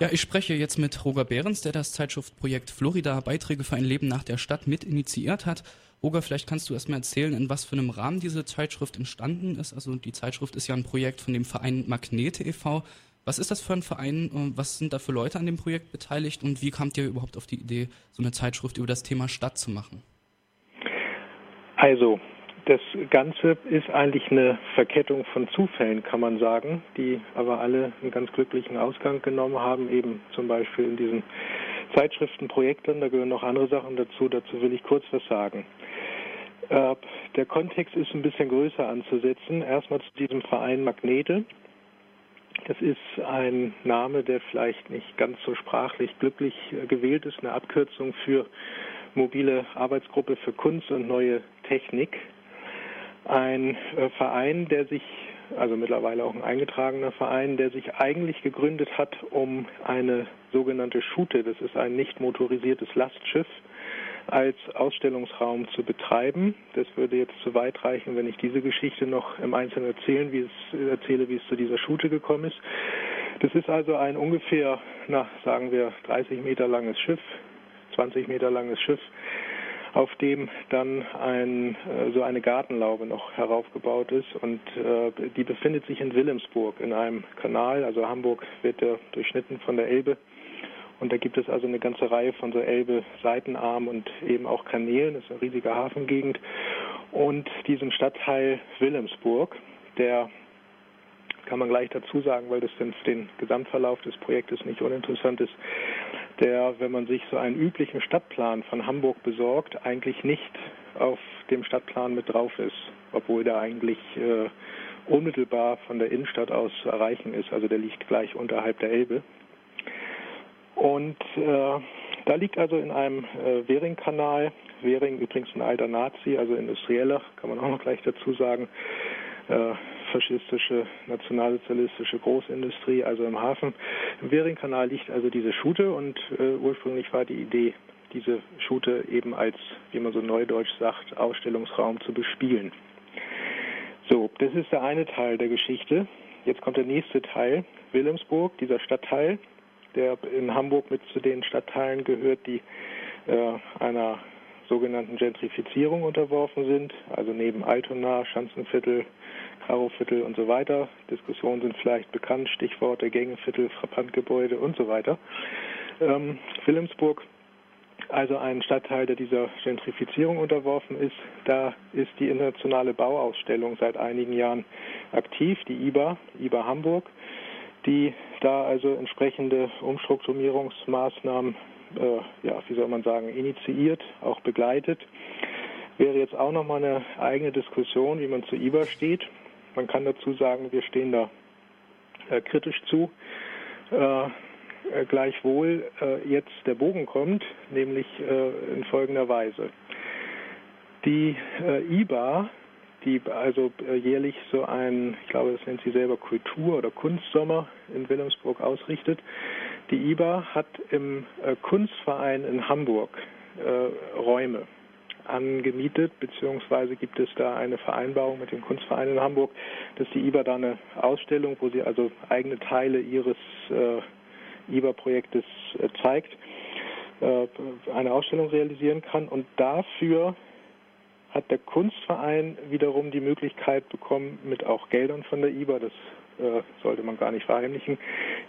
Ja, ich spreche jetzt mit Roger Behrens, der das Zeitschriftprojekt Florida Beiträge für ein Leben nach der Stadt mit initiiert hat. Roger, vielleicht kannst du erstmal erzählen, in was für einem Rahmen diese Zeitschrift entstanden ist. Also die Zeitschrift ist ja ein Projekt von dem Verein Magnete e.V. Was ist das für ein Verein? Was sind da für Leute an dem Projekt beteiligt und wie kamt ihr überhaupt auf die Idee, so eine Zeitschrift über das Thema Stadt zu machen? Also, das Ganze ist eigentlich eine Verkettung von Zufällen, kann man sagen, die aber alle einen ganz glücklichen Ausgang genommen haben, eben zum Beispiel in diesen Zeitschriftenprojekten, da gehören noch andere Sachen dazu, dazu will ich kurz was sagen. Äh, der Kontext ist ein bisschen größer anzusetzen. Erstmal zu diesem Verein Magnete. Das ist ein Name, der vielleicht nicht ganz so sprachlich glücklich äh, gewählt ist, eine Abkürzung für mobile Arbeitsgruppe für Kunst und neue Technik ein äh, Verein, der sich, also mittlerweile auch ein eingetragener Verein, der sich eigentlich gegründet hat, um eine sogenannte Schute, das ist ein nicht motorisiertes Lastschiff, als Ausstellungsraum zu betreiben. Das würde jetzt zu weit reichen, wenn ich diese Geschichte noch im Einzelnen erzählen, wie es, erzähle, wie es zu dieser Schute gekommen ist. Das ist also ein ungefähr, na, sagen wir, 30 Meter langes Schiff, 20 Meter langes Schiff, auf dem dann ein, äh, so eine Gartenlaube noch heraufgebaut ist und äh, die befindet sich in Wilhelmsburg in einem Kanal. Also Hamburg wird ja durchschnitten von der Elbe und da gibt es also eine ganze Reihe von so Elbe-Seitenarmen und eben auch Kanälen. Das ist eine riesige Hafengegend und diesem Stadtteil Wilhelmsburg, der kann man gleich dazu sagen, weil das für den Gesamtverlauf des Projektes nicht uninteressant ist, der, wenn man sich so einen üblichen Stadtplan von Hamburg besorgt, eigentlich nicht auf dem Stadtplan mit drauf ist, obwohl der eigentlich äh, unmittelbar von der Innenstadt aus zu erreichen ist. Also der liegt gleich unterhalb der Elbe. Und äh, da liegt also in einem äh, Währingkanal, Währing übrigens ein alter Nazi, also industrieller, kann man auch noch gleich dazu sagen, äh, faschistische, nationalsozialistische Großindustrie, also im Hafen. Im Währingkanal liegt also diese Schute und äh, ursprünglich war die Idee, diese Schute eben als, wie man so neudeutsch sagt, Ausstellungsraum zu bespielen. So, das ist der eine Teil der Geschichte. Jetzt kommt der nächste Teil, Wilhelmsburg, dieser Stadtteil, der in Hamburg mit zu den Stadtteilen gehört, die äh, einer sogenannten Gentrifizierung unterworfen sind, also neben Altona, Schanzenviertel, Karoviertel und so weiter. Diskussionen sind vielleicht bekannt, Stichworte Gängeviertel, Frappantgebäude und so weiter. Ähm, Wilhelmsburg, also ein Stadtteil, der dieser Gentrifizierung unterworfen ist. Da ist die internationale Bauausstellung seit einigen Jahren aktiv, die IBA, IBA Hamburg, die da also entsprechende Umstrukturierungsmaßnahmen, äh, ja, wie soll man sagen, initiiert, auch begleitet wäre jetzt auch nochmal eine eigene Diskussion, wie man zu IBA steht. Man kann dazu sagen, wir stehen da äh, kritisch zu. Äh, äh, gleichwohl äh, jetzt der Bogen kommt, nämlich äh, in folgender Weise. Die IBA, die also jährlich so ein, ich glaube, das nennt sie selber Kultur- oder Kunstsommer in Wilhelmsburg ausrichtet, die IBA hat im Kunstverein in Hamburg Räume angemietet, beziehungsweise gibt es da eine Vereinbarung mit dem Kunstverein in Hamburg, dass die IBA da eine Ausstellung, wo sie also eigene Teile ihres äh, IBA-Projektes äh, zeigt, äh, eine Ausstellung realisieren kann. Und dafür hat der Kunstverein wiederum die Möglichkeit bekommen, mit auch Geldern von der IBA, das äh, sollte man gar nicht verheimlichen,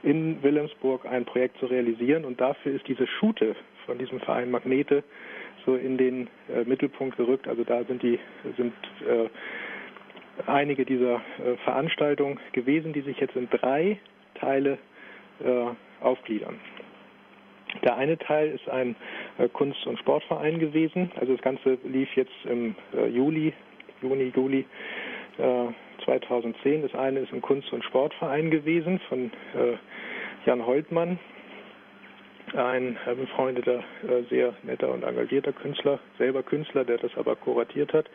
in Wilhelmsburg ein Projekt zu realisieren. Und dafür ist diese Schute von diesem Verein Magnete so in den äh, Mittelpunkt gerückt. Also da sind die sind äh, einige dieser äh, Veranstaltungen gewesen, die sich jetzt in drei Teile äh, aufgliedern. Der eine Teil ist ein äh, Kunst- und Sportverein gewesen. Also das Ganze lief jetzt im äh, Juli, Juni, Juli 2010. Das eine ist ein Kunst- und Sportverein gewesen von Jan Holtmann, ein befreundeter, äh, sehr netter und engagierter Künstler, selber Künstler, der das aber kuratiert hat.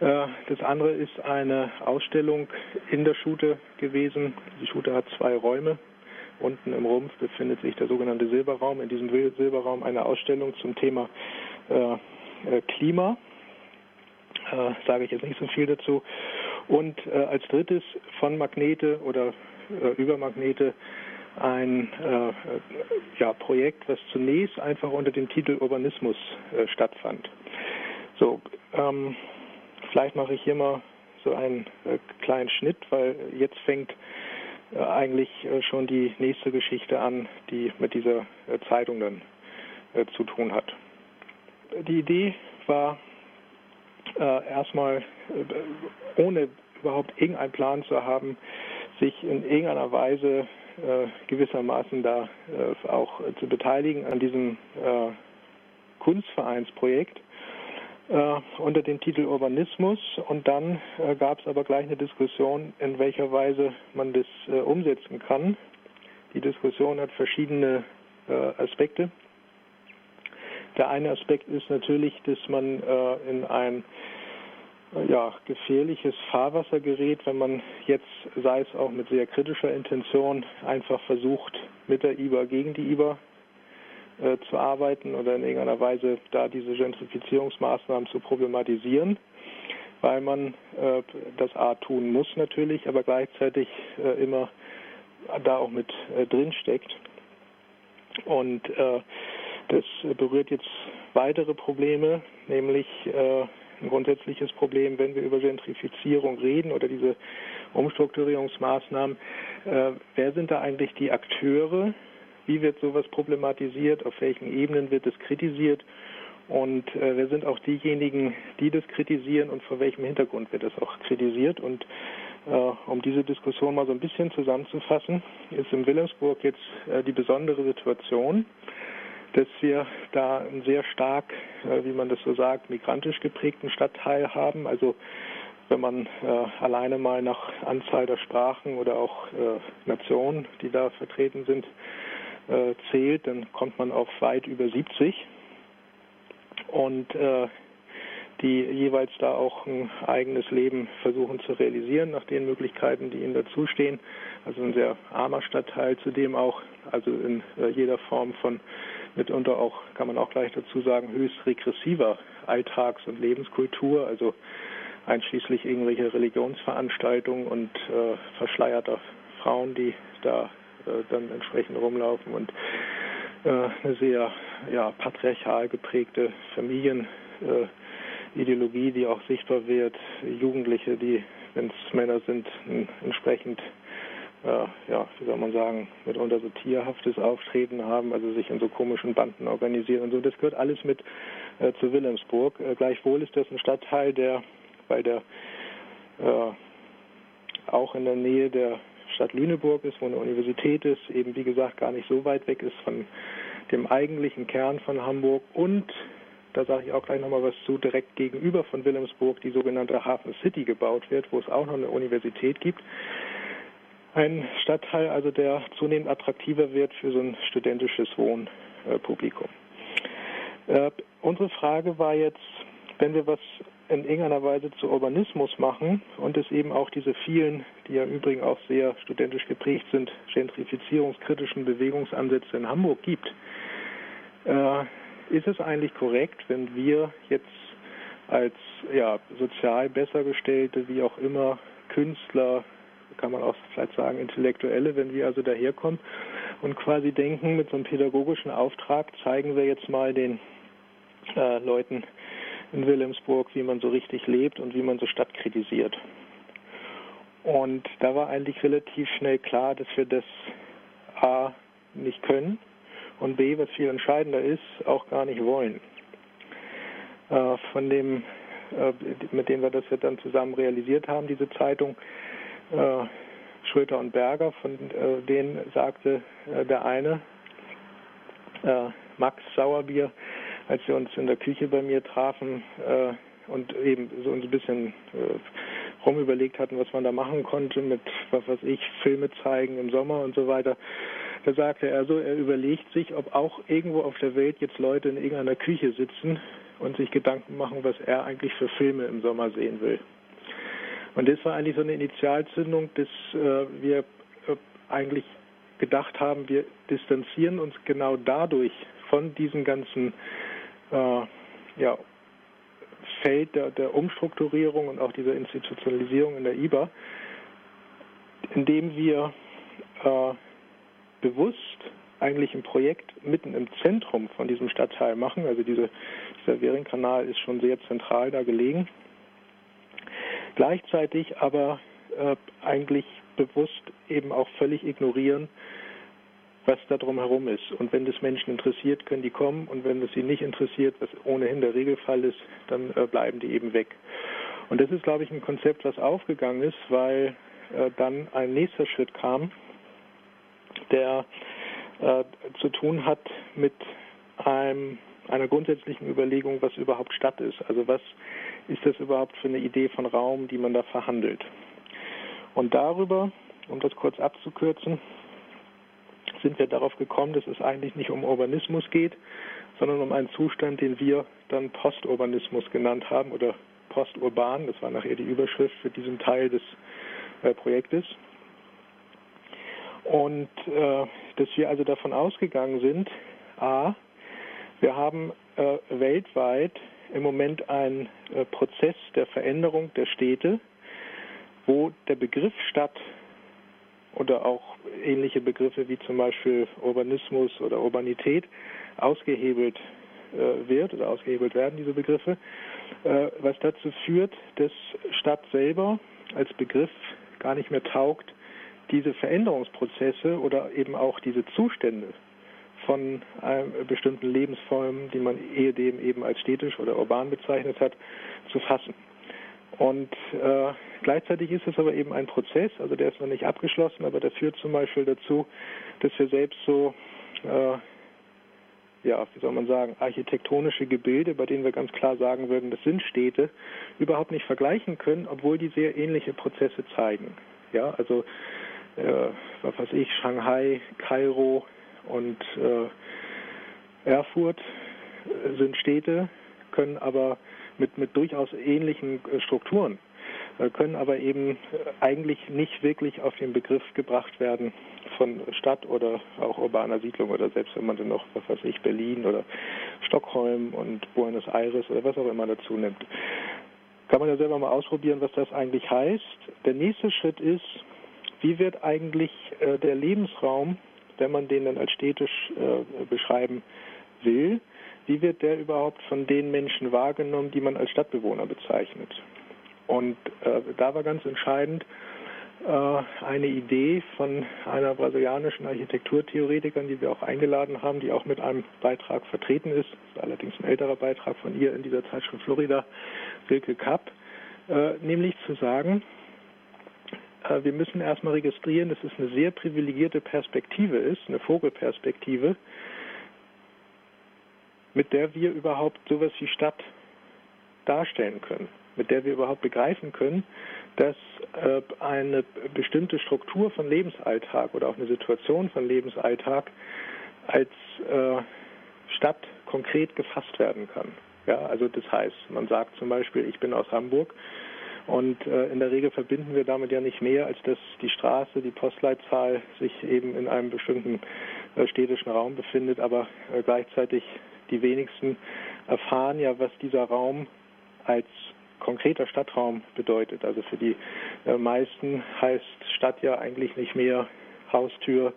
Äh, das andere ist eine Ausstellung in der Schute gewesen. Die Schute hat zwei Räume. Unten im Rumpf befindet sich der sogenannte Silberraum. In diesem Silberraum eine Ausstellung zum Thema äh, Klima. Sage ich jetzt nicht so viel dazu. Und als drittes von Magnete oder über Magnete ein äh, ja, Projekt, was zunächst einfach unter dem Titel Urbanismus äh, stattfand. So, ähm, vielleicht mache ich hier mal so einen äh, kleinen Schnitt, weil jetzt fängt äh, eigentlich äh, schon die nächste Geschichte an, die mit dieser äh, Zeitung dann zu tun hat. Die Idee war erstmal, ohne überhaupt irgendeinen Plan zu haben, sich in irgendeiner Weise gewissermaßen da auch zu beteiligen an diesem Kunstvereinsprojekt äh, unter dem Titel Urbanismus und dann äh, gab es aber gleich eine Diskussion, in welcher Weise man das äh, umsetzen kann. Die Diskussion hat verschiedene äh, Aspekte. Der eine Aspekt ist natürlich, dass man äh, in ein äh, ja, gefährliches Fahrwasser gerät, wenn man jetzt, sei es auch mit sehr kritischer Intention, einfach versucht, mit der IBA gegen die IBA äh, zu arbeiten oder in irgendeiner Weise da diese Gentrifizierungsmaßnahmen zu problematisieren, weil man äh, das A tun muss natürlich, aber gleichzeitig äh, immer da auch mit äh, drin steckt. Und äh, das berührt jetzt weitere Probleme, nämlich äh, ein grundsätzliches Problem, wenn wir über Gentrifizierung reden oder diese Umstrukturierungsmaßnahmen. Äh, wer sind da eigentlich die Akteure, wie wird sowas problematisiert? Auf welchen Ebenen wird es kritisiert? Und äh, wer sind auch diejenigen, die das kritisieren und vor welchem Hintergrund wird das auch kritisiert? Und äh, um diese Diskussion mal so ein bisschen zusammenzufassen, ist in Wilhelmsburg jetzt äh, die besondere Situation, dass wir da einen sehr stark, äh, wie man das so sagt, migrantisch geprägten Stadtteil haben. Also wenn man äh, alleine mal nach Anzahl der Sprachen oder auch äh, Nationen, die da vertreten sind, äh, zählt, dann kommt man auf weit über 70 und äh, die jeweils da auch ein eigenes Leben versuchen zu realisieren nach den Möglichkeiten, die ihnen dazustehen. Also ein sehr armer Stadtteil, zudem auch also in äh, jeder Form von mitunter auch, kann man auch gleich dazu sagen, höchst regressiver Alltags- und Lebenskultur, also einschließlich irgendwelche Religionsveranstaltungen und äh, verschleierter Frauen, die da äh, dann entsprechend rumlaufen und äh, eine sehr ja, patriarchal geprägte Familienideologie, die auch sichtbar wird, Jugendliche, die, wenn es Männer sind, entsprechend äh, ja, wie soll man sagen, mitunter so tierhaftes Auftreten haben, also sich in so komischen Banden organisieren und so. Das gehört alles mit äh, zu Wilhelmsburg. Äh, gleichwohl ist das ein Stadtteil, der bei der äh, auch in der Nähe der Stadt Lüneburg ist, wo eine Universität ist, eben wie gesagt gar nicht so weit weg ist von dem eigentlichen Kern von Hamburg und da sage ich auch gleich nochmal was zu, direkt gegenüber von Wilhelmsburg die sogenannte Hafen City gebaut wird, wo es auch noch eine Universität gibt. Ein Stadtteil, also der zunehmend attraktiver wird für so ein studentisches Wohnpublikum. Äh, unsere Frage war jetzt, wenn wir was in irgendeiner Weise zu Urbanismus machen und es eben auch diese vielen, die ja übrigens auch sehr studentisch geprägt sind, gentrifizierungskritischen Bewegungsansätze in Hamburg gibt, äh, ist es eigentlich korrekt, wenn wir jetzt als ja, sozial besser gestellte, wie auch immer, Künstler, kann man auch vielleicht sagen, Intellektuelle, wenn wir also daherkommen und quasi denken, mit so einem pädagogischen Auftrag zeigen wir jetzt mal den äh, Leuten, in Wilhelmsburg, wie man so richtig lebt und wie man so Stadt kritisiert. Und da war eigentlich relativ schnell klar, dass wir das A nicht können und B, was viel entscheidender ist, auch gar nicht wollen. Äh, von dem, äh, mit dem wir das ja dann zusammen realisiert haben, diese Zeitung, Schröter und Berger, von äh, denen sagte äh, der eine, äh, Max Sauerbier, als wir uns in der Küche bei mir trafen äh, und eben so ein bisschen äh, rumüberlegt hatten, was man da machen konnte mit, was weiß ich, Filme zeigen im Sommer und so weiter. Da sagte er so, er überlegt sich, ob auch irgendwo auf der Welt jetzt Leute in irgendeiner Küche sitzen und sich Gedanken machen, was er eigentlich für Filme im Sommer sehen will. Und das war eigentlich so eine Initialzündung, dass äh, wir äh, eigentlich gedacht haben, wir distanzieren uns genau dadurch von diesen ganzen äh, ja, Feld der, der Umstrukturierung und auch dieser Institutionalisierung in der IBA, indem wir äh, bewusst eigentlich ein Projekt mitten im Zentrum von diesem Stadtteil machen. Also diese, dieser Währingkanal ist schon sehr zentral da gelegen. Gleichzeitig aber äh, eigentlich bewusst eben auch völlig ignorieren, was da drumherum ist. Und wenn das Menschen interessiert, können die kommen. Und wenn es sie nicht interessiert, was ohnehin der Regelfall ist, dann äh, bleiben die eben weg. Und das ist, glaube ich, ein Konzept, was aufgegangen ist, weil äh, dann ein nächster Schritt kam, der äh, zu tun hat mit einem, einer grundsätzlichen Überlegung, was überhaupt Stadt ist. Also was ist das überhaupt für eine Idee von Raum, die man da verhandelt. Und darüber, um das kurz abzukürzen, sind wir darauf gekommen, dass es eigentlich nicht um Urbanismus geht, sondern um einen Zustand, den wir dann Posturbanismus genannt haben oder Posturban. Das war nachher die Überschrift für diesen Teil des äh, Projektes. Und äh, dass wir also davon ausgegangen sind, a, wir haben äh, weltweit im Moment einen äh, Prozess der Veränderung der Städte, wo der Begriff Stadt oder auch ähnliche Begriffe wie zum Beispiel Urbanismus oder Urbanität ausgehebelt äh, wird oder ausgehebelt werden, diese Begriffe, äh, was dazu führt, dass Stadt selber als Begriff gar nicht mehr taugt, diese Veränderungsprozesse oder eben auch diese Zustände von bestimmten Lebensformen, die man ehedem eben als städtisch oder urban bezeichnet hat, zu fassen. Und äh, gleichzeitig ist es aber eben ein Prozess, also der ist noch nicht abgeschlossen, aber der führt zum Beispiel dazu, dass wir selbst so, äh, ja, wie soll man sagen, architektonische Gebilde, bei denen wir ganz klar sagen würden, das sind Städte, überhaupt nicht vergleichen können, obwohl die sehr ähnliche Prozesse zeigen. Ja, also äh, was weiß ich, Shanghai, Kairo und äh, Erfurt sind Städte, können aber mit, mit durchaus ähnlichen äh, Strukturen, äh, können aber eben äh, eigentlich nicht wirklich auf den Begriff gebracht werden von Stadt oder auch urbaner Siedlung oder selbst wenn man dann noch, was weiß ich, Berlin oder Stockholm und Buenos Aires oder was auch immer dazu nimmt. Kann man ja selber mal ausprobieren, was das eigentlich heißt. Der nächste Schritt ist, wie wird eigentlich äh, der Lebensraum, wenn man den dann als städtisch äh, beschreiben will, wie wird der überhaupt von den Menschen wahrgenommen, die man als Stadtbewohner bezeichnet? Und äh, da war ganz entscheidend äh, eine Idee von einer brasilianischen Architekturtheoretikerin, die wir auch eingeladen haben, die auch mit einem Beitrag vertreten ist, ist allerdings ein älterer Beitrag von ihr in dieser Zeitschrift Florida, Silke Kapp, äh, nämlich zu sagen, wir müssen erstmal registrieren, dass es eine sehr privilegierte Perspektive ist, eine Vogelperspektive, mit der wir überhaupt sowas wie Stadt darstellen können, mit der wir überhaupt begreifen können, dass äh, eine bestimmte Struktur von Lebensalltag oder auch eine Situation von Lebensalltag als äh, Stadt konkret gefasst werden kann. Ja, also das heißt, man sagt zum Beispiel, ich bin aus Hamburg und äh, in der Regel verbinden wir damit ja nicht mehr, als dass die Straße, die Postleitzahl sich eben in einem bestimmten äh, städtischen Raum befindet, aber äh, gleichzeitig die wenigsten erfahren ja, was dieser Raum als konkreter Stadtraum bedeutet. Also für die äh, meisten heißt Stadt ja eigentlich nicht mehr Haustür,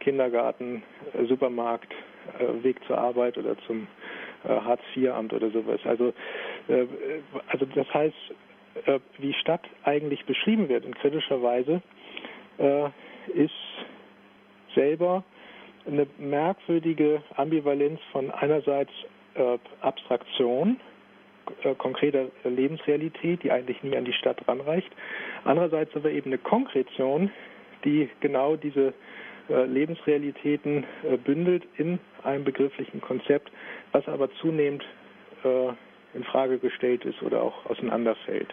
Kindergarten, äh, Supermarkt, äh, Weg zur Arbeit oder zum Hartz-IV-Amt oder sowas. Also, also das heißt, wie Stadt eigentlich beschrieben wird in kritischer Weise, ist selber eine merkwürdige Ambivalenz von einerseits äh, Abstraktion, äh, konkreter Lebensrealität, die eigentlich nie an die Stadt ranreicht, andererseits aber eben eine Konkretion, die genau diese äh, Lebensrealitäten äh, bündelt in einem begrifflichen Konzept, was aber zunehmend äh, in Frage gestellt ist oder auch auseinanderfällt.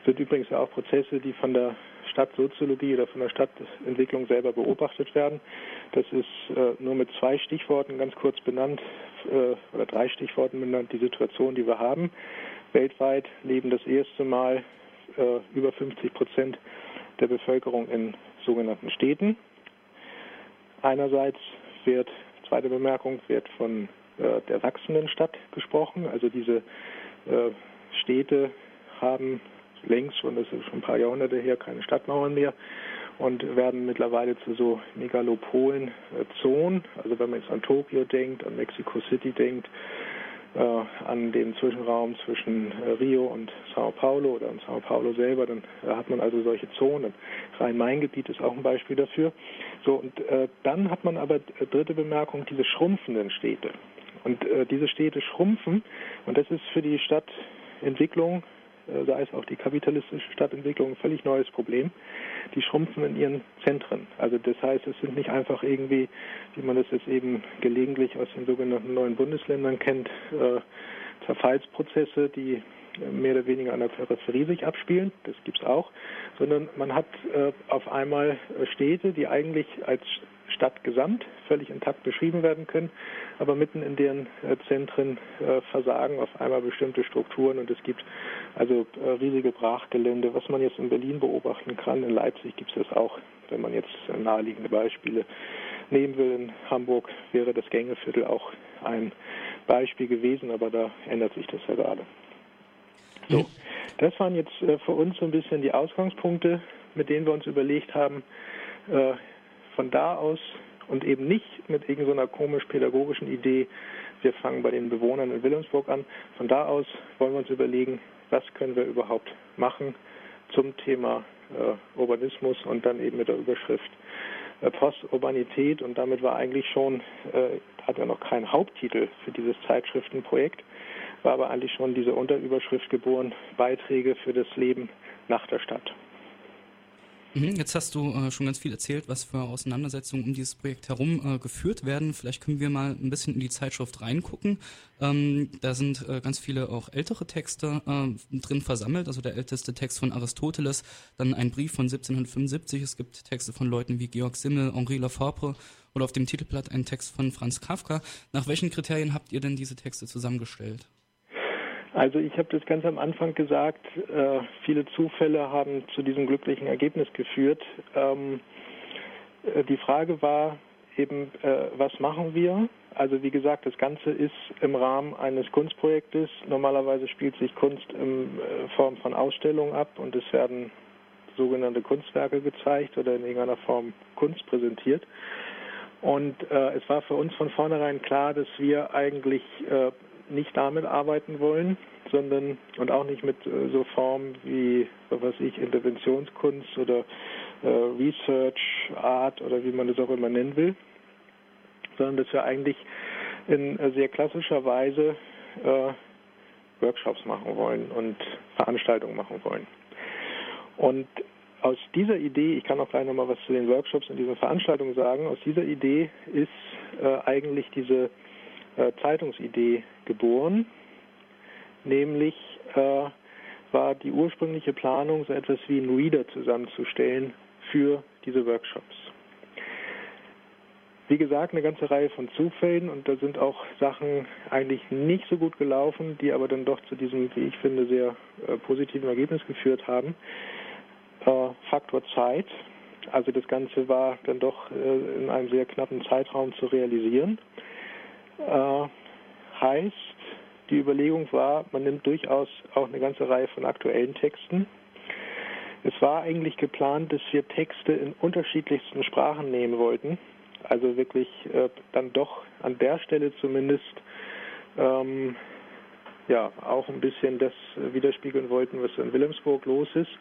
Es sind übrigens auch Prozesse, die von der Stadtsoziologie oder von der Stadtentwicklung selber beobachtet werden. Das ist äh, nur mit zwei Stichworten ganz kurz benannt äh, oder drei Stichworten benannt, die Situation, die wir haben. Weltweit leben das erste Mal äh, über 50 Prozent der Bevölkerung in sogenannten Städten. Einerseits wird, zweite Bemerkung, wird von äh, der wachsenden Stadt gesprochen. Also diese äh, Städte haben längst schon, das ist schon ein paar Jahrhunderte her, keine Stadtmauern mehr. und werden mittlerweile zu so Megalopolen-Zonen. Also wenn man jetzt an Tokio denkt, an Mexico City denkt, äh, an den Zwischenraum zwischen äh, Rio und Sao Paulo oder in Sao Paulo selber, dann äh, hat man also solche Zonen. Rhein-Main-Gebiet ist auch ein Beispiel dafür. So, und äh, dann hat man aber äh, dritte Bemerkung, diese schrumpfenden Städte. Und äh, diese Städte schrumpfen und das ist für die Stadtentwicklung äh, sei es auch die kapitalistische Stadtentwicklung, ein völlig neues Problem. Die schrumpfen in ihren Zentren. Also das heißt, es sind nicht einfach irgendwie, wie man das jetzt eben gelegentlich aus den sogenannten neuen Bundesländern kennt, äh, Zerfallsprozesse, die mehr oder weniger an der Peripherie sich abspielen, das gibt es auch, sondern man hat äh, auf einmal Städte, die eigentlich als Stadtgesamt völlig intakt beschrieben werden können, aber mitten in deren äh, Zentren äh, versagen auf einmal bestimmte Strukturen und es gibt also äh, riesige Brachgelände, was man jetzt in Berlin beobachten kann. In Leipzig gibt es das auch, wenn man jetzt naheliegende Beispiele nehmen will. In Hamburg wäre das Gängeviertel auch ein Beispiel gewesen, aber da ändert sich das ja gerade. So, das waren jetzt für uns so ein bisschen die Ausgangspunkte, mit denen wir uns überlegt haben, von da aus und eben nicht mit irgendeiner komisch-pädagogischen Idee, wir fangen bei den Bewohnern in Wilhelmsburg an. Von da aus wollen wir uns überlegen, was können wir überhaupt machen zum Thema äh, Urbanismus und dann eben mit der Überschrift äh, Posturbanität und damit war eigentlich schon, äh, hat er noch keinen Haupttitel für dieses Zeitschriftenprojekt, war aber eigentlich schon diese Unterüberschrift geboren, Beiträge für das Leben nach der Stadt. Mhm, jetzt hast du äh, schon ganz viel erzählt, was für Auseinandersetzungen um dieses Projekt herum äh, geführt werden. Vielleicht können wir mal ein bisschen in die Zeitschrift reingucken. Ähm, da sind äh, ganz viele auch ältere Texte äh, drin versammelt. Also der älteste Text von Aristoteles, dann ein Brief von 1775. Es gibt Texte von Leuten wie Georg Simmel, Henri Lafavre oder auf dem Titelblatt ein Text von Franz Kafka. Nach welchen Kriterien habt ihr denn diese Texte zusammengestellt? Also ich habe das ganz am Anfang gesagt, äh, viele Zufälle haben zu diesem glücklichen Ergebnis geführt. Ähm, äh, die Frage war eben, äh, was machen wir? Also wie gesagt, das Ganze ist im Rahmen eines Kunstprojektes. Normalerweise spielt sich Kunst in äh, Form von Ausstellungen ab und es werden sogenannte Kunstwerke gezeigt oder in irgendeiner Form Kunst präsentiert. Und äh, es war für uns von vornherein klar, dass wir eigentlich äh, nicht damit arbeiten wollen, sondern und auch nicht mit äh, so Formen wie, was ich, Interventionskunst oder äh, Research Art oder wie man das auch immer nennen will, sondern dass wir eigentlich in äh, sehr klassischer Weise äh, Workshops machen wollen und Veranstaltungen machen wollen. Und aus dieser Idee, ich kann auch gleich nochmal was zu den Workshops und diesen Veranstaltungen sagen, aus dieser Idee ist äh, eigentlich diese äh, Zeitungsidee geboren. Nämlich äh, war die ursprüngliche Planung, so etwas wie einen Reader zusammenzustellen für diese Workshops. Wie gesagt, eine ganze Reihe von Zufällen und da sind auch Sachen eigentlich nicht so gut gelaufen, die aber dann doch zu diesem, wie ich finde, sehr äh, positiven Ergebnis geführt haben. Äh, Faktor Zeit. Also das Ganze war dann doch äh, in einem sehr knappen Zeitraum zu realisieren. Äh, heißt, die Überlegung war, man nimmt durchaus auch eine ganze Reihe von aktuellen Texten. Es war eigentlich geplant, dass wir Texte in unterschiedlichsten Sprachen nehmen wollten. Also wirklich äh, dann doch an der Stelle zumindest ähm, ja auch ein bisschen das widerspiegeln wollten, was in Wilhelmsburg los ist.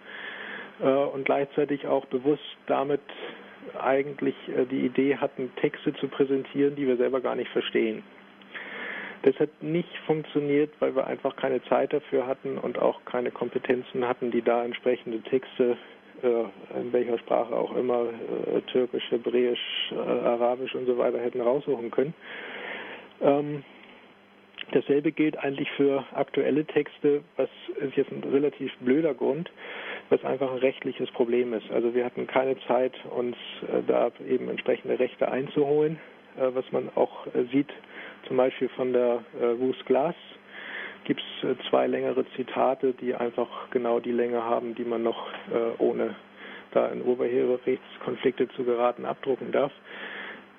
Äh, und gleichzeitig auch bewusst damit eigentlich äh, die Idee hatten, Texte zu präsentieren, die wir selber gar nicht verstehen. Das hat nicht funktioniert, weil wir einfach keine Zeit dafür hatten und auch keine Kompetenzen hatten, die da entsprechende Texte, äh, in welcher Sprache auch immer, äh, türkisch, hebräisch, arabisch und so weiter hätten raussuchen können. Ähm, Dasselbe gilt eigentlich für aktuelle Texte, was ist jetzt ein relativ blöder Grund, was einfach ein rechtliches Problem ist. Also wir hatten keine Zeit, uns äh, da eben entsprechende Rechte einzuholen, äh, was man auch äh, sieht zum Beispiel von der Ruth Glass gibt es zwei längere Zitate, die einfach genau die Länge haben, die man noch ohne da in Urheberrechtskonflikte zu geraten abdrucken darf.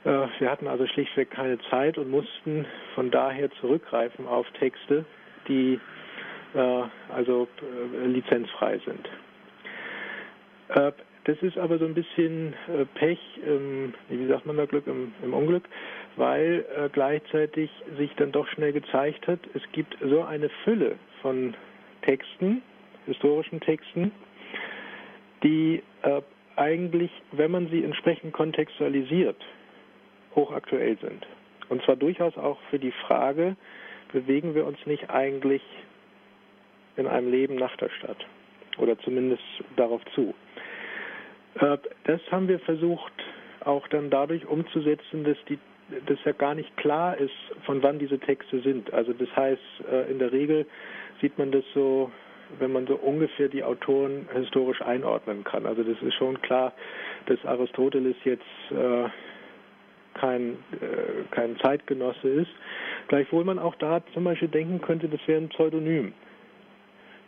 Wir hatten also schlichtweg keine Zeit und mussten von daher zurückgreifen auf Texte, die also lizenzfrei sind. Das ist aber so ein bisschen äh, Pech, ähm, wie sagt man da Glück im, im Unglück, weil äh, gleichzeitig sich dann doch schnell gezeigt hat, es gibt so eine Fülle von Texten, historischen Texten, die äh, eigentlich, wenn man sie entsprechend kontextualisiert, hochaktuell sind. Und zwar durchaus auch für die Frage, bewegen wir uns nicht eigentlich in einem Leben nach der Stadt oder zumindest darauf zu. Äh, das haben wir versucht auch dann dadurch umzusetzen, dass die dass ja gar nicht klar ist, von wann diese Texte sind. Also das heißt, äh, in der Regel sieht man das so, wenn man so ungefähr die Autoren historisch einordnen kann. Also das ist schon klar, dass Aristoteles jetzt äh, kein, kein Zeitgenosse ist. Gleichwohl man auch da zum Beispiel denken könnte, das wäre ein Pseudonym.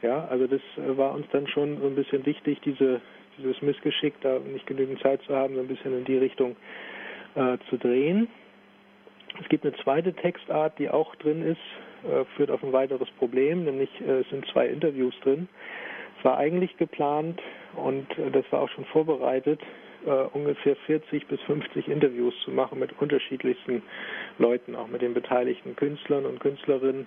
Ja, also das war uns dann schon so ein bisschen wichtig, diese dieses Missgeschick, da nicht genügend Zeit zu haben, so ein bisschen in die Richtung äh, zu drehen. Es gibt eine zweite Textart, die auch drin ist, äh, führt auf ein weiteres Problem, nämlich äh, es sind zwei Interviews drin. Es war eigentlich geplant und äh, das war auch schon vorbereitet, äh, ungefähr 40 bis 50 Interviews zu machen mit unterschiedlichsten Leuten, auch mit den beteiligten Künstlern und Künstlerinnen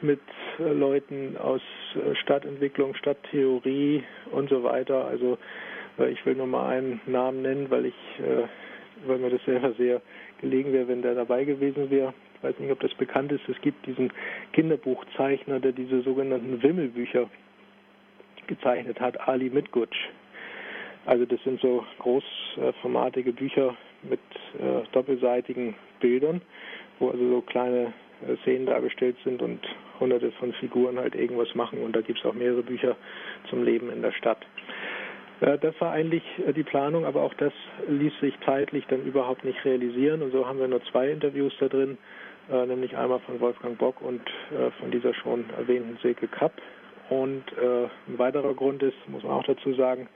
mit äh, Leuten aus äh, Stadtentwicklung, Stadttheorie und so weiter. Also ich will nur mal einen Namen nennen, weil ich, weil mir das selber sehr gelegen wäre, wenn der dabei gewesen wäre. Ich weiß nicht, ob das bekannt ist. Es gibt diesen Kinderbuchzeichner, der diese sogenannten Wimmelbücher gezeichnet hat, Ali Mitgutsch. Also das sind so großformatige Bücher mit äh, doppelseitigen Bildern, wo also so kleine äh, Szenen dargestellt sind und hunderte von Figuren halt irgendwas machen. Und da gibt es auch mehrere Bücher zum Leben in der Stadt. Äh, das war eigentlich äh, die Planung, aber auch das ließ sich zeitlich dann überhaupt nicht realisieren. Und so haben wir nur zwei Interviews da drin, nämlich einmal von Wolfgang Bock und von dieser schon erwähnten Silke Kapp. Und ein weiterer Grund ist, muss man auch dazu sagen,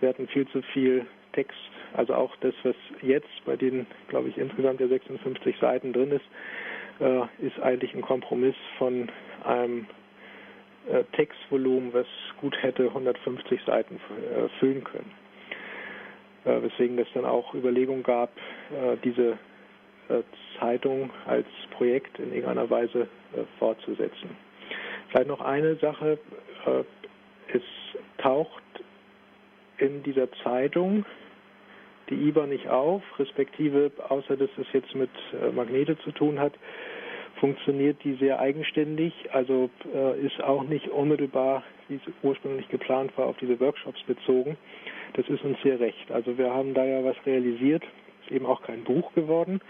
wir hatten viel zu viel Text, also auch das, was jetzt bei den, glaube ich, insgesamt ja 56 Seiten drin ist, äh, ist eigentlich ein Kompromiss von einem äh, Textvolumen, was gut hätte 150 Seiten äh, füllen können. Äh, weswegen es dann auch Überlegungen gab, äh, diese Zeitung als Projekt in irgendeiner Weise fortzusetzen. Vielleicht noch eine Sache. es taucht in dieser Zeitung die IBA nicht auf, respektive, außer dass es jetzt mit äh, Magnete zu tun hat, funktioniert die sehr eigenständig, also äh, ist auch nicht unmittelbar, wie es ursprünglich geplant war, auf diese Workshops bezogen. Das ist uns sehr recht. Also wir haben da ja was realisiert, ist eben auch kein Buch geworden,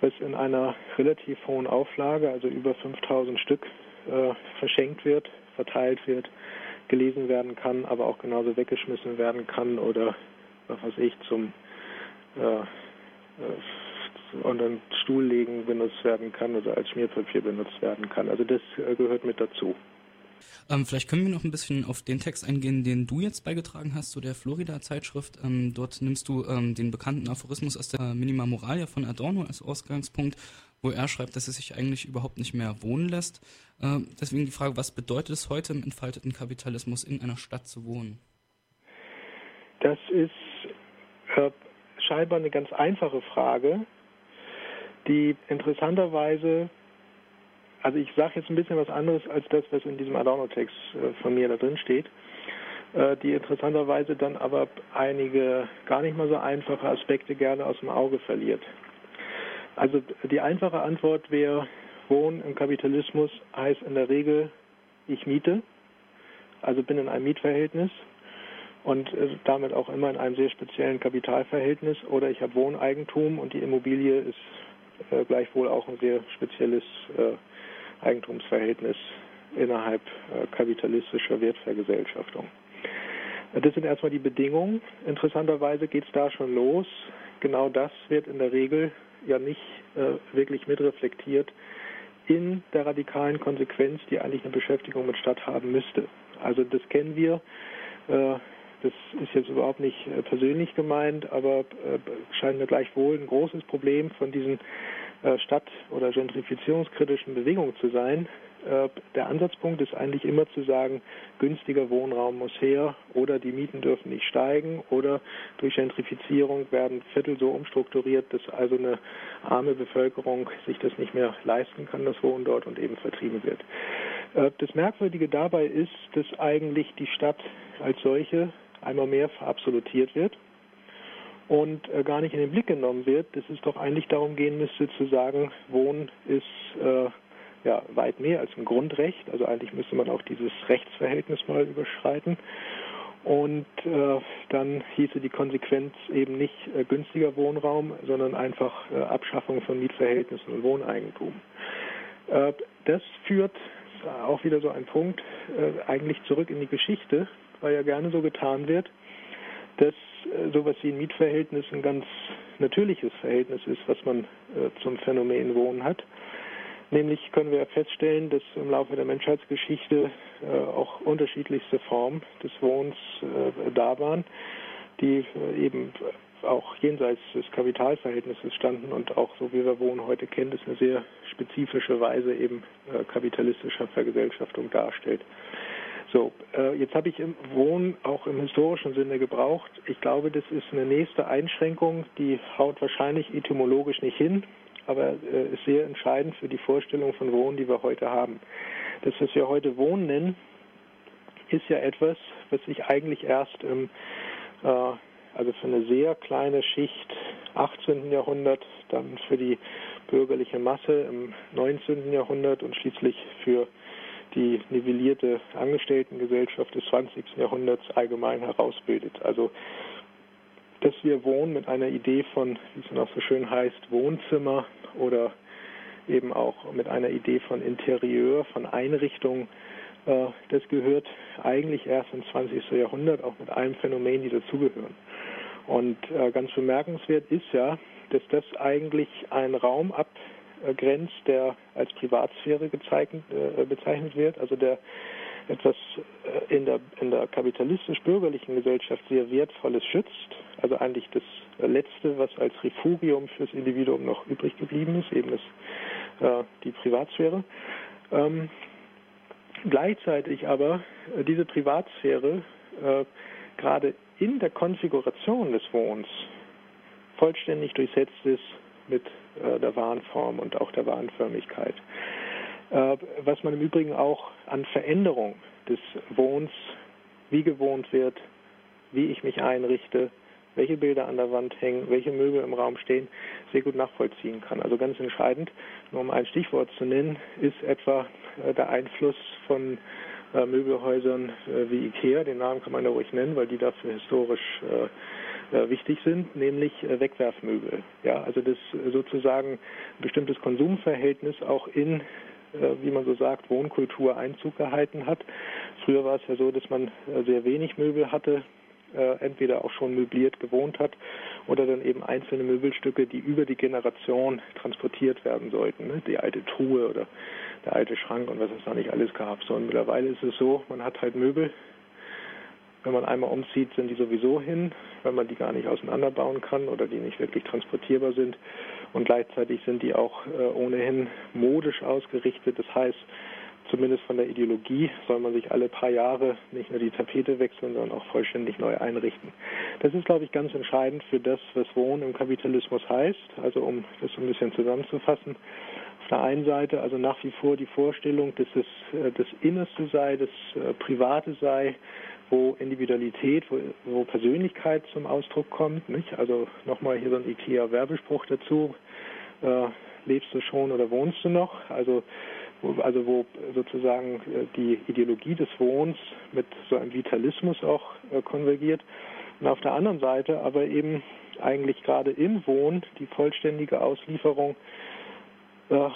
was in einer relativ hohen Auflage, also über 5000 Stück, äh, verschenkt wird, verteilt wird, gelesen werden kann, aber auch genauso weggeschmissen werden kann oder was weiß ich zum unter den Stuhl legen benutzt werden kann oder als Schmierpapier benutzt werden kann. Also das äh, gehört mit dazu. Ähm, vielleicht können wir noch ein bisschen auf den Text eingehen, den du jetzt beigetragen hast zu der Florida-Zeitschrift. Ähm, dort nimmst du ähm, den bekannten Aphorismus aus der Minima Moralia von Adorno als Ausgangspunkt, wo er schreibt, dass es sich eigentlich überhaupt nicht mehr wohnen lässt. Ähm, deswegen die Frage, was bedeutet es heute im entfalteten Kapitalismus in einer Stadt zu wohnen? Das ist äh, scheinbar eine ganz einfache Frage, die interessanterweise, also ich sage jetzt ein bisschen was anderes als das, was in diesem Adorno-Text äh, von mir da drin steht, äh, die interessanterweise dann aber einige gar nicht mal so einfache Aspekte gerne aus dem Auge verliert. Also die einfache Antwort wäre, Wohnen im Kapitalismus heißt in der Regel, ich miete, also bin in einem Mietverhältnis und äh, damit auch immer in einem sehr speziellen Kapitalverhältnis oder ich habe Wohneigentum und die Immobilie ist äh, gleichwohl auch ein sehr spezielles äh, Eigentumsverhältnis innerhalb kapitalistischer Wertvergesellschaftung. Das sind erstmal die Bedingungen. Interessanterweise geht es da schon los. Genau das wird in der Regel ja nicht äh, wirklich mitreflektiert in der radikalen Konsequenz, die eigentlich eine Beschäftigung mit Stadt haben müsste. Also das kennen wir. Äh, das ist jetzt überhaupt nicht äh, persönlich gemeint, aber äh, scheint mir gleichwohl ein großes Problem von diesen äh, Stadt- oder gentrifizierungskritischen Bewegungen zu sein. Der Ansatzpunkt ist eigentlich immer zu sagen, günstiger Wohnraum muss her oder die Mieten dürfen nicht steigen oder durch Gentrifizierung werden Viertel so umstrukturiert, dass also eine arme Bevölkerung sich das nicht mehr leisten kann, das Wohnen dort und eben vertrieben wird. Das Merkwürdige dabei ist, dass eigentlich die Stadt als solche einmal mehr verabsolutiert wird und äh, gar nicht in den Blick genommen wird, dass es doch eigentlich darum gehen müsste zu sagen, Wohnen ist äh, ja weit mehr als ein Grundrecht. Also eigentlich müsste man auch dieses Rechtsverhältnis mal überschreiten. Und äh, dann hieße die Konsequenz eben nicht äh, günstiger Wohnraum, sondern einfach äh, Abschaffung von Mietverhältnissen und Wohneigentum. Äh, das führt auch wieder so ein Punkt äh, eigentlich zurück in die Geschichte, weil ja gerne so getan wird, dass äh, sowas wie ein Mietverhältnis ein ganz natürliches Verhältnis ist, was man zum Phänomen Wohnen hat. Nämlich können wir feststellen, dass im Laufe der Menschheitsgeschichte äh, auch unterschiedlichste Formen des Wohnens äh, da waren, die äh, eben auch jenseits des Kapitalverhältnisses standen und auch so wie wir Wohnen heute kennen, das eine sehr spezifische Weise eben äh, kapitalistischer Vergesellschaftung darstellt. So, äh, jetzt habe ich im Wohnen auch im historischen Sinne gebraucht. Ich glaube, das ist eine nächste Einschränkung, die haut wahrscheinlich etymologisch nicht hin aber äh, ist sehr entscheidend für die Vorstellung von Wohnen, die wir heute haben. Das, was wir heute Wohnen nennen, ist ja etwas, was sich eigentlich erst im, äh, also für eine sehr kleine Schicht 18. Jahrhundert, dann für die bürgerliche Masse im 19. Jahrhundert und schließlich für die nivellierte Angestelltengesellschaft des 20. Jahrhunderts allgemein herausbildet. Also dass wir wohnen mit einer Idee von, wie es noch so schön heißt, Wohnzimmer oder eben auch mit einer Idee von Interieur, von Einrichtung. Äh, das gehört eigentlich erst ins 20. Jahrhundert, auch mit allen Phänomenen, die dazugehören. Und äh, ganz bemerkenswert ist ja, dass das eigentlich einen Raum abgrenzt, der als Privatsphäre äh, bezeichnet wird, also der etwas äh, in der, in der kapitalistisch-bürgerlichen Gesellschaft sehr Wertvolles schützt, also eigentlich das Letzte, was als Refugium fürs Individuum noch übrig geblieben ist, eben das, äh, die Privatsphäre. Ähm, gleichzeitig aber äh, diese Privatsphäre äh, gerade in der Konfiguration des Wohnens vollständig durchsetzt ist mit äh, der Warenform und auch der Warenförmigkeit. Äh, was man im Übrigen auch an Veränderung des Wohns, wie gewohnt wird, wie ich mich einrichte, welche Bilder an der Wand hängen, welche Möbel im Raum stehen, sehr gut nachvollziehen kann. Also ganz entscheidend, nur um ein Stichwort zu nennen, ist etwa äh, der Einfluss von äh, Möbelhäusern wie IKEA, den Namen kann man ja ruhig nennen, weil die dafür historisch wichtig sind, nämlich Wegwerfmöbel. Ja, also das sozusagen ein bestimmtes Konsumverhältnis auch in äh, wie man so sagt, Wohnkultur Einzug gehalten hat. Früher war es ja so, dass man äh, sehr wenig Möbel hatte, äh, entweder auch schon möbliert gewohnt hat oder dann eben einzelne Möbelstücke, die über die Generation transportiert werden sollten. Ne? Die alte Truhe oder der alte Schrank und was es da nicht alles gab. So, und mittlerweile ist es so, man hat halt Möbel. Wenn man einmal umzieht, sind die sowieso hin, weil man die gar nicht auseinanderbauen kann oder die nicht wirklich transportierbar sind und gleichzeitig sind die auch äh, ohnehin modisch ausgerichtet. Das heißt, zumindest von der Ideologie soll man sich alle paar Jahre nicht nur die Tapete wechseln, sondern auch vollständig neu einrichten. Das ist, glaube ich, ganz entscheidend für das, was Wohnen im Kapitalismus heißt. Also um das ein bisschen zusammenzufassen. Auf der einen Seite also nach wie vor die Vorstellung, dass es äh, das Innerste sei, das äh, Private sei, wo Individualität, wo, wo Persönlichkeit zum Ausdruck kommt. Nicht? Also nochmal hier so ein IKEA-Werbespruch dazu. Äh, lebst du schon oder wohnst du noch? Also, wo, also wo sozusagen äh, die Ideologie des Wohns mit so einem Vitalismus auch äh, konvergiert. Und auf der anderen Seite aber eben eigentlich gerade im Wohn die vollständige Auslieferung äh,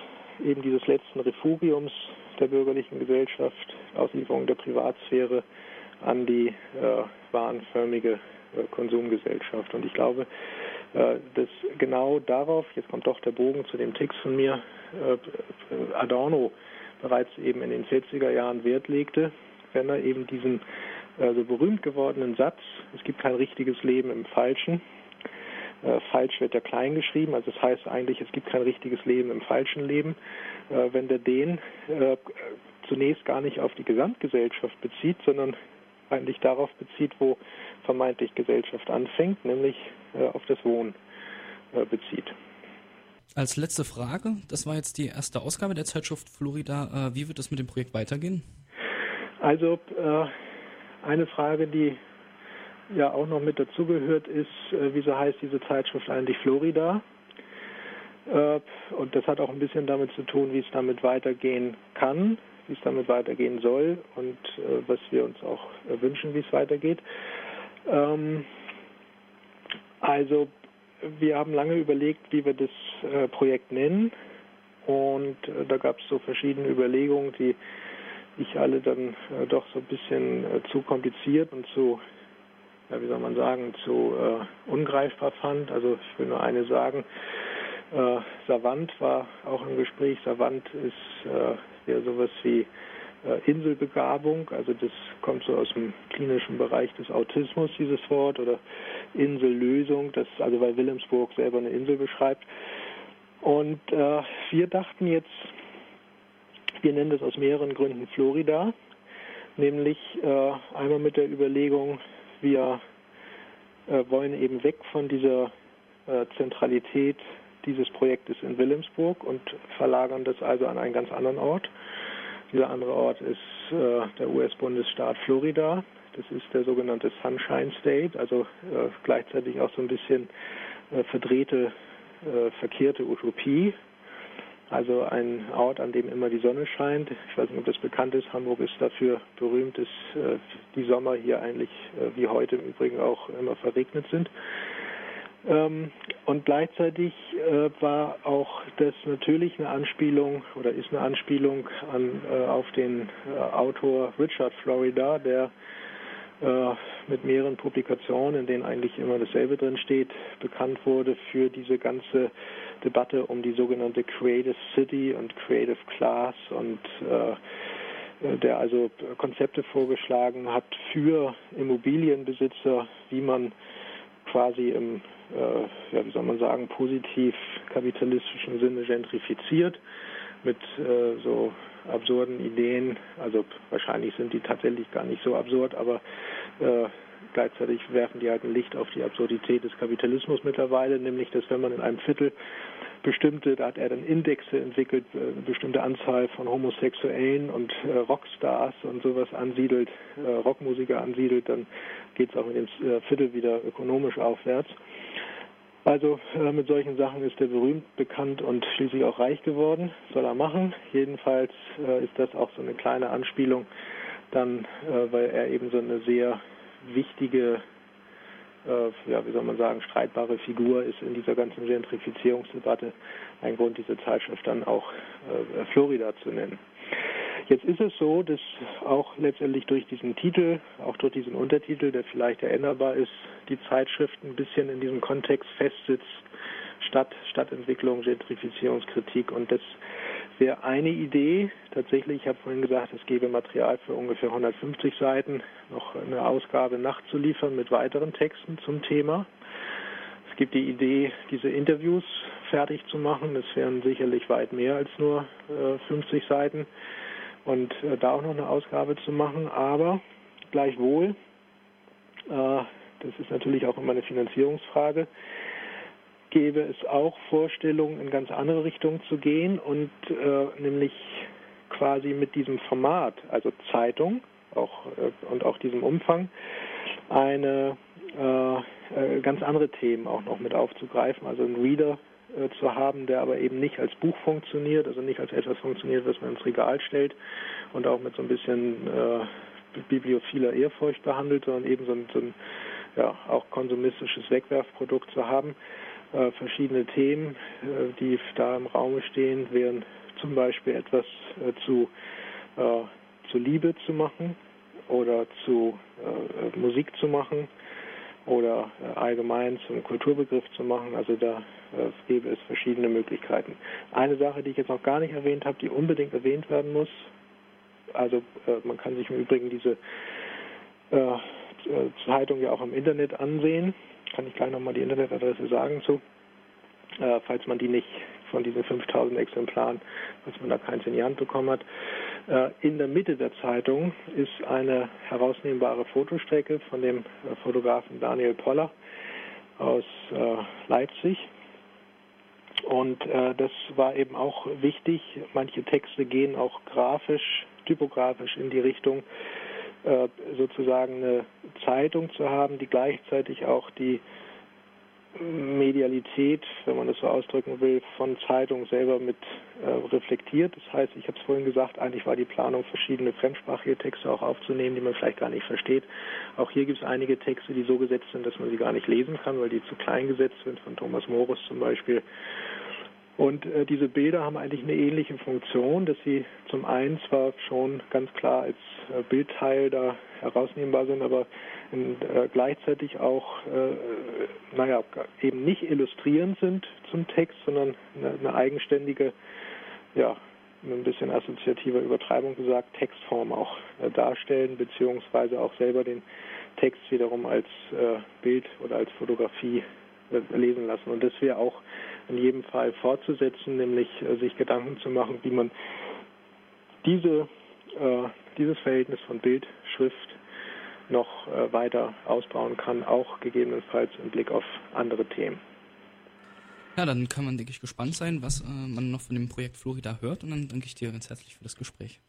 eben dieses letzten Refugiums der bürgerlichen Gesellschaft, Auslieferung der Privatsphäre, an die äh, warenförmige äh, Konsumgesellschaft. Und ich glaube, äh, dass genau darauf, jetzt kommt doch der Bogen zu dem Text von mir, Adorno bereits eben in den 40er Jahren Wert legte, wenn er eben diesen also berühmt gewordenen Satz, es gibt kein richtiges Leben im Falschen. Falsch wird ja klein geschrieben, also das heißt eigentlich, es gibt kein richtiges Leben im falschen Leben. Wenn der den zunächst gar nicht auf die Gesamtgesellschaft bezieht, sondern eigentlich darauf bezieht, wo vermeintlich Gesellschaft anfängt, nämlich äh, auf das Wohnen äh, bezieht. Als letzte Frage, das war jetzt die erste Ausgabe der Zeitschrift Florida. Äh, wie wird es mit dem Projekt weitergehen? Also eine Frage, die ja auch noch mit dazugehört, ist, wieso heißt diese Zeitschrift eigentlich Florida? Und das hat auch ein bisschen damit zu tun, wie es damit weitergehen kann wie es damit weitergehen soll und äh, was wir uns auch äh, wünschen, wie es weitergeht. Ähm, also wir haben lange überlegt, wie wir das äh, Projekt nennen und äh, da gab es so verschiedene Überlegungen, die ich alle dann äh, doch so ein bisschen zu kompliziert und zu, ja, wie soll man sagen, zu ungreifbar fand. Also ich will nur eine sagen. Savant war auch im Gespräch. Savant ist ja sowas wie äh, Inselbegabung, also das kommt so aus dem klinischen Bereich des Autismus, dieses Wort, oder Insellösung, das also weil Wilhelmsburg selber eine Insel beschreibt. Und äh, wir dachten jetzt, wir nennen das aus mehreren Gründen Florida, nämlich äh, einmal mit der Überlegung, wir äh, wollen eben weg von dieser äh, Zentralität dieses Projektes in Wilhelmsburg und verlagern das also an einen ganz anderen Ort. Dieser andere Ort ist äh, der US-Bundesstaat Florida. Das ist der sogenannte Sunshine State, also äh, gleichzeitig auch so ein bisschen äh, verdrehte, äh, verkehrte Utopie. Also ein Ort, an dem immer die Sonne scheint. Ich weiß nicht, ob das bekannt ist. Hamburg ist dafür berühmt, dass äh, die Sommer hier eigentlich äh, wie heute im Übrigen auch immer verregnet sind. Ähm, und gleichzeitig äh, war auch das natürlich eine Anspielung oder ist eine Anspielung an, äh, auf den äh, Autor Richard Florida, der mit mehreren Publikationen, in denen eigentlich immer dasselbe drin steht, bekannt wurde für diese ganze Debatte um die sogenannte Creative City und Creative Class und äh, der also Konzepte vorgeschlagen hat für Immobilienbesitzer, wie man quasi im äh, ja, wie soll man sagen, positiv kapitalistischen Sinne gentrifiziert mit äh, so absurden Ideen. Also wahrscheinlich sind die tatsächlich gar nicht so absurd, aber äh, gleichzeitig werfen die halt ein Licht auf die Absurdität des Kapitalismus mittlerweile, nämlich dass wenn man in einem Viertel bestimmte, da hat er dann Indexe entwickelt, eine äh, bestimmte Anzahl von Homosexuellen und äh, Rockstars und sowas ansiedelt, äh, Rockmusiker ansiedelt, dann geht es auch mit dem äh, Viertel wieder ökonomisch aufwärts. Also äh, mit solchen Sachen ist er berühmt, bekannt und schließlich auch reich geworden. Soll er machen. Jedenfalls äh, ist das auch so eine kleine Anspielung dann, äh, weil er eben so eine sehr wichtige, äh, ja, wie soll man sagen, streitbare Figur ist in dieser ganzen Gentrifizierungsdebatte. Ein Grund, diese Zeitschrift dann auch äh, Florida zu nennen. Jetzt ist es so, dass auch letztendlich durch diesen Titel, auch durch diesen Untertitel, der vielleicht erinnerbar ist, die Zeitschrift ein bisschen in diesem Kontext festsitzt, Stadt, Stadtentwicklung, Gentrifizierungskritik und das wäre eine Idee. Tatsächlich, ich habe vorhin gesagt, es gäbe Material für ungefähr 150 Seiten, noch eine Ausgabe nachzuliefern mit weiteren Texten zum Thema. Es gibt die Idee, diese Interviews fertig zu machen. Das wären sicherlich weit mehr als nur äh, 50 Seiten und äh, da auch noch eine Ausgabe zu machen. Aber gleichwohl, äh, das ist natürlich auch immer eine Finanzierungsfrage, gäbe es auch Vorstellungen, in ganz andere Richtungen zu gehen und äh, nämlich quasi mit diesem Format, also Zeitung auch, äh, und auch diesem Umfang, eine äh, äh, ganz andere Themen auch noch mit aufzugreifen, also ein Reader äh, zu haben, der aber eben nicht als Buch funktioniert, also nicht als etwas funktioniert, was man ins Regal stellt und auch mit so ein bisschen äh, bibliophiler Ehrfurcht behandelt, sondern eben so ein, so ein ja, auch konsumistisches Wegwerfprodukt zu haben. Äh, verschiedene Themen, äh, die da im Raum stehen, wären zum Beispiel etwas äh, zu, äh, zu Liebe zu machen oder zu Musik zu machen oder äh, allgemein zum Kulturbegriff zu machen. Also da äh, gäbe es verschiedene Möglichkeiten. Eine Sache, die ich jetzt noch gar nicht erwähnt habe, die unbedingt erwähnt werden muss, also äh, man kann sich im Übrigen diese äh, Zeitung ja auch im Internet ansehen. Kann ich gleich nochmal die Internetadresse sagen zu, äh, falls man die nicht von diesen 5000 Exemplaren, falls man da keins in die Hand bekommen hat. Äh, in der Mitte der Zeitung ist eine herausnehmbare Fotostrecke von dem äh, Fotografen Daniel Poller aus äh, Leipzig. Und das war eben auch wichtig. Manche Texte gehen auch grafisch, typografisch in die Richtung, sozusagen eine Zeitung zu haben, die gleichzeitig auch die Medialität, wenn man das so ausdrücken will, von Zeitung selber mit äh, reflektiert. Das heißt, ich habe es vorhin gesagt, eigentlich war die Planung, verschiedene fremdsprachige Texte auch aufzunehmen, die man vielleicht gar nicht versteht. Auch hier gibt es einige Texte, die so gesetzt sind, dass man sie gar nicht lesen kann, weil die zu klein gesetzt sind, von Thomas Morus zum Beispiel. Und äh, diese Bilder haben eigentlich eine ähnliche Funktion, dass sie zum einen zwar schon ganz klar als äh, Bildteil da herausnehmbar sind, aber in, äh, gleichzeitig auch, äh, naja, eben nicht illustrierend sind zum Text, sondern eine, eine eigenständige, ja, ein bisschen assoziativer Übertreibung gesagt, Textform auch äh, darstellen, beziehungsweise auch selber den Text wiederum als äh, Bild oder als Fotografie lesen lassen. Und das wäre auch in jedem Fall fortzusetzen, nämlich äh, sich Gedanken zu machen, wie man diese, äh, dieses Verhältnis von Bild, Schrift noch äh, weiter ausbauen kann, auch gegebenenfalls im Blick auf andere Themen. Ja, dann kann man, denke ich, gespannt sein, was äh, man noch von dem Projekt Florida hört und dann danke ich dir ganz herzlich für das Gespräch.